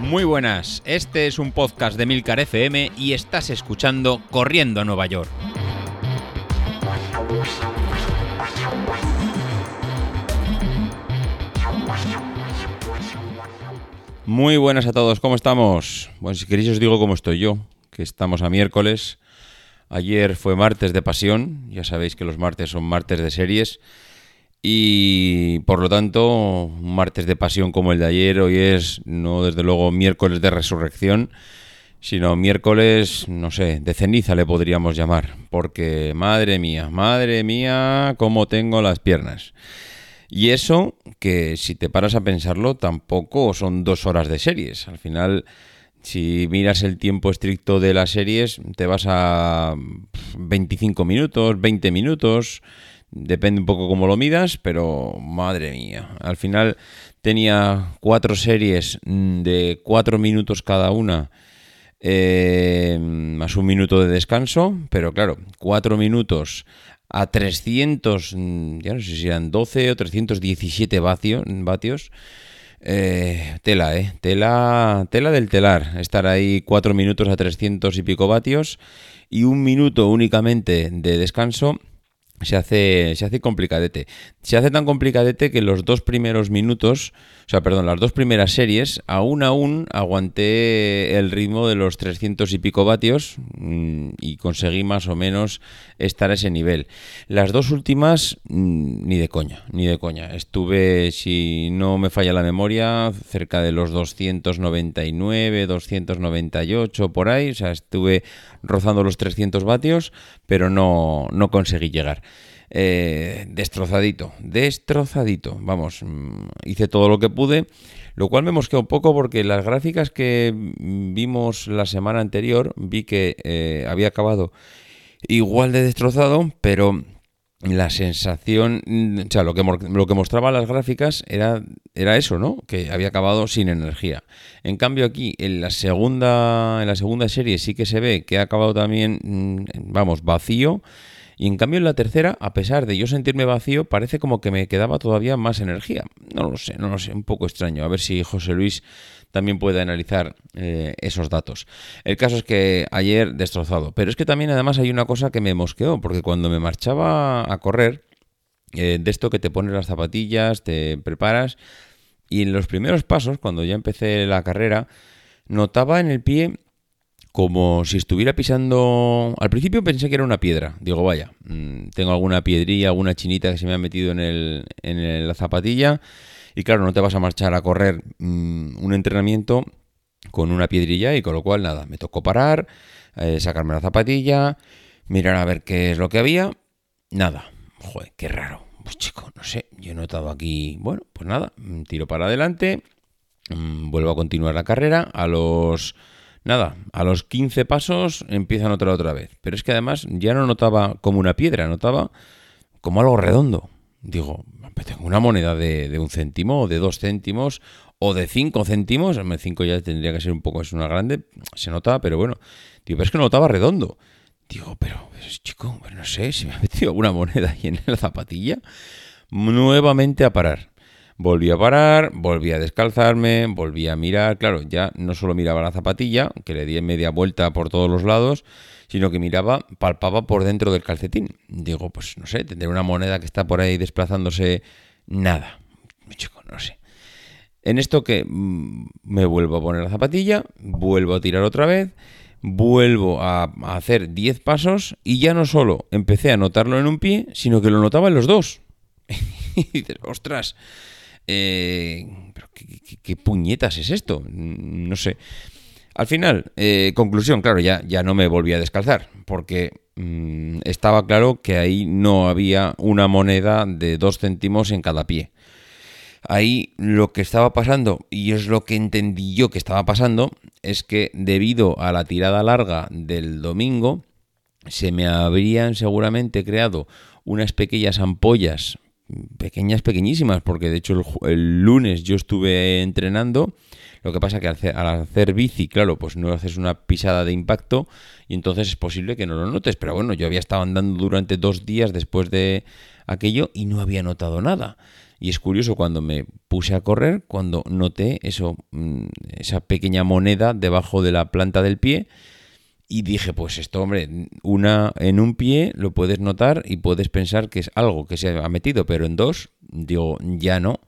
Muy buenas, este es un podcast de Milcar FM y estás escuchando Corriendo a Nueva York. Muy buenas a todos, ¿cómo estamos? Bueno, si queréis os digo cómo estoy yo, que estamos a miércoles. Ayer fue martes de pasión, ya sabéis que los martes son martes de series. Y por lo tanto, un martes de pasión como el de ayer, hoy es no desde luego miércoles de resurrección, sino miércoles, no sé, de ceniza le podríamos llamar, porque madre mía, madre mía, cómo tengo las piernas. Y eso, que si te paras a pensarlo, tampoco son dos horas de series. Al final, si miras el tiempo estricto de las series, te vas a 25 minutos, 20 minutos. Depende un poco cómo lo midas, pero madre mía. Al final tenía cuatro series de cuatro minutos cada una, eh, más un minuto de descanso, pero claro, cuatro minutos a 300, ya no sé si eran 12 o 317 vatios, vatios eh, tela, eh. Tela, tela del telar. Estar ahí cuatro minutos a 300 y pico vatios y un minuto únicamente de descanso se hace, se hace complicadete. Se hace tan complicadete que los dos primeros minutos, o sea, perdón, las dos primeras series, aún aún aguanté el ritmo de los 300 y pico vatios mm, y conseguí más o menos estar a ese nivel. Las dos últimas, mm, ni de coña, ni de coña. Estuve, si no me falla la memoria, cerca de los 299, 298, por ahí, o sea, estuve rozando los 300 vatios, pero no, no conseguí llegar. Eh, destrozadito, destrozadito. Vamos, mm, hice todo lo que pude, lo cual me mosqueó un poco porque las gráficas que vimos la semana anterior vi que eh, había acabado igual de destrozado, pero la sensación, mm, o sea, lo que, lo que mostraba las gráficas era, era eso, ¿no? Que había acabado sin energía. En cambio aquí, en la segunda, en la segunda serie sí que se ve que ha acabado también, mm, vamos, vacío. Y en cambio en la tercera, a pesar de yo sentirme vacío, parece como que me quedaba todavía más energía. No lo sé, no lo sé, un poco extraño. A ver si José Luis también puede analizar eh, esos datos. El caso es que ayer destrozado. Pero es que también además hay una cosa que me mosqueó, porque cuando me marchaba a correr, eh, de esto que te pones las zapatillas, te preparas, y en los primeros pasos, cuando ya empecé la carrera, notaba en el pie como si estuviera pisando... Al principio pensé que era una piedra. Digo, vaya, mm, tengo alguna piedrilla, alguna chinita que se me ha metido en, el, en la zapatilla y claro, no te vas a marchar a correr mm, un entrenamiento con una piedrilla y con lo cual nada, me tocó parar, eh, sacarme la zapatilla, mirar a ver qué es lo que había. Nada, joder, qué raro. Pues chico, no sé, yo he notado aquí, bueno, pues nada, mm, tiro para adelante, vuelvo a continuar la carrera, a los... Nada, a los 15 pasos empiezo a notar otra vez. Pero es que además ya no notaba como una piedra, notaba como algo redondo. Digo, tengo una moneda de, un céntimo o de dos céntimos o de cinco céntimos. Cinco ya tendría que ser un poco, es una grande, se nota, pero bueno. Digo, pero es que no notaba redondo. Digo, pero, chico, no sé, si me ha metido alguna moneda ahí en la zapatilla. Nuevamente a parar. Volví a parar, volví a descalzarme, volví a mirar. Claro, ya no solo miraba la zapatilla, que le di media vuelta por todos los lados, sino que miraba, palpaba por dentro del calcetín. Digo, pues no sé, tendré una moneda que está por ahí desplazándose. Nada, chico, no sé. En esto que mm, me vuelvo a poner la zapatilla, vuelvo a tirar otra vez, vuelvo a, hacer 10 pasos y ya no solo empecé a notarlo en un pie, sino que lo notaba en los dos. y dices, ostras, eh, ¿qué, puñetas es esto? No sé. Al final, eh, conclusión, claro, ya, ya no me volví a descalzar, porque mm, estaba claro que ahí no había una moneda de dos céntimos en cada pie. Ahí lo que estaba pasando, y es lo que entendí yo que estaba pasando, es que debido a la tirada larga del domingo, se me habrían seguramente creado unas pequeñas ampollas, pequeñas, pequeñísimas, porque de hecho el, el lunes yo estuve entrenando lo que pasa que al hacer, bici, claro, pues no haces una pisada de impacto y entonces es posible que no lo notes. Pero bueno, yo había estado andando durante dos días después de aquello y no había notado nada. Y es curioso cuando me puse a correr, cuando noté eso, mm, esa pequeña moneda debajo de la planta del pie. Y dije, pues esto, hombre, una en un pie lo puedes notar y puedes pensar que es algo que se ha metido, pero en dos, digo, ya no.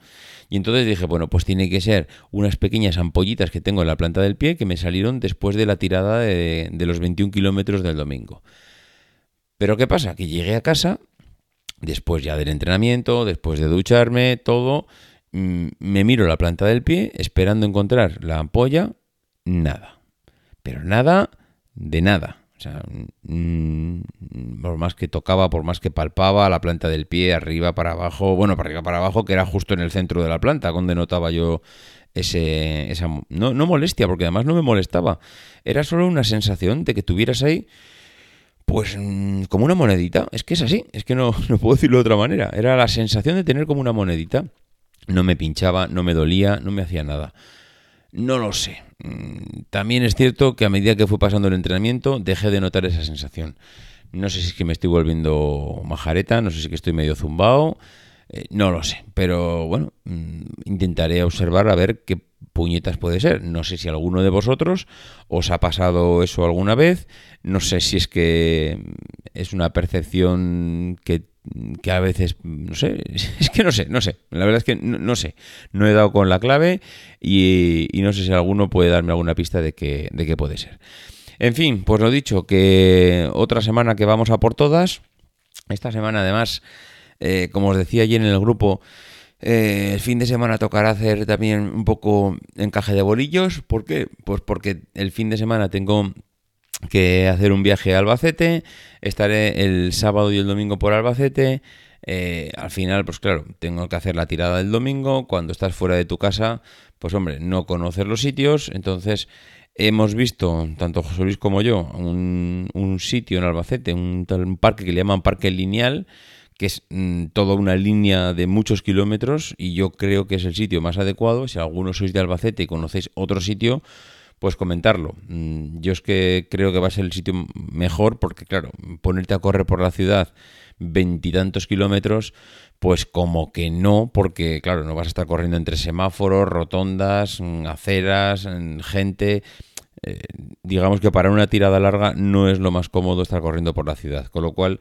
Y entonces dije, bueno, pues tiene que ser unas pequeñas ampollitas que tengo en la planta del pie que me salieron después de la tirada de, de los 21 kilómetros del domingo. Pero ¿qué pasa? Que llegué a casa Después ya del entrenamiento, después de ducharme, todo, mm, me miro la planta del pie esperando encontrar la ampolla, nada. Pero nada de nada. O sea, mm, por más que tocaba, por más que palpaba la planta del pie, arriba para abajo, bueno, para arriba para abajo, que era justo en el centro de la planta, donde notaba yo ese, esa... No, no molestia, porque además no me molestaba. Era solo una sensación de que tuvieras ahí pues mm, como una monedita, es que es así, es que no, no puedo decirlo de otra manera. Era la sensación de tener como una monedita. No me pinchaba, no me dolía, no me hacía nada. No lo sé. Mm, también es cierto que a medida que fue pasando el entrenamiento dejé de notar esa sensación. No sé si es que me estoy volviendo majareta, no sé si que estoy medio zumbado, eh, no lo sé. Pero bueno, mm, intentaré observar a ver qué puñetas puede ser. No sé si alguno de vosotros os ha pasado eso alguna vez. No sé si es que es una percepción que, a veces, no sé, es que no sé, no sé. La verdad es que no, sé. No he dado con la clave y, no sé si alguno puede darme alguna pista de que, de qué puede ser. En fin, pues lo dicho, que otra semana que vamos a por todas. Esta semana además, eh, como os decía ayer en el grupo, eh, el fin de semana tocará hacer también un poco encaje de bolillos. ¿Por qué? Pues porque el fin de semana tengo que hacer un viaje a Albacete. Estaré el sábado y el domingo por Albacete. Eh, al final, pues claro, tengo que hacer la tirada del domingo. Cuando estás fuera de tu casa, pues hombre, no conocer los sitios. Entonces, hemos visto, tanto José Luis como yo, un, sitio en Albacete, un, un parque que le llaman Parque Lineal que es mm, toda una línea de muchos kilómetros y yo creo que es el sitio más adecuado. Si alguno sois de Albacete y conocéis otro sitio, pues comentarlo. Mm, yo es que creo que va a ser el sitio mejor porque, claro, ponerte a correr por la ciudad veintitantos kilómetros, pues como que no, porque, claro, no vas a estar corriendo entre semáforos, rotondas, mm, aceras, gente. Eh, digamos que para una tirada larga no es lo más cómodo estar corriendo por la ciudad, con lo cual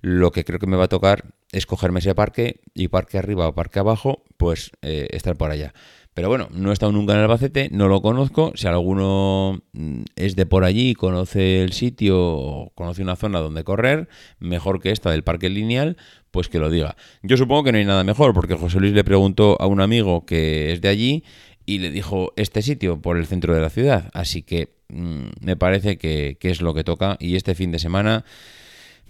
lo que creo que me va a tocar es cogerme ese parque y parque arriba o parque abajo, pues eh, estar por allá. Pero bueno, no he estado nunca en Albacete, no lo conozco. Si alguno mm, es de por allí, conoce el sitio conoce una zona donde correr, mejor que esta del parque lineal, pues que lo diga. Yo supongo que no hay nada mejor, porque José Luis le preguntó a un amigo que es de allí y le dijo este sitio por el centro de la ciudad. Así que mm, me parece que, que es lo que toca. Y este fin de semana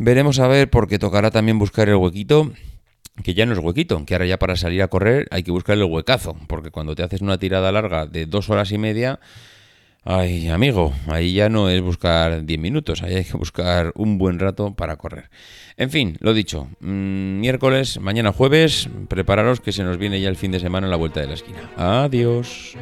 Veremos a ver porque tocará también buscar el huequito, que ya no es huequito, que ahora ya para salir a correr hay que buscar el huecazo, porque cuando te haces una tirada larga de dos horas y media, ay amigo, ahí ya no es buscar 10 minutos, ahí hay que buscar un buen rato para correr. En fin, lo dicho, mm, miércoles, mañana jueves, prepararos que se nos viene ya el fin de semana en la vuelta de la esquina. Adiós.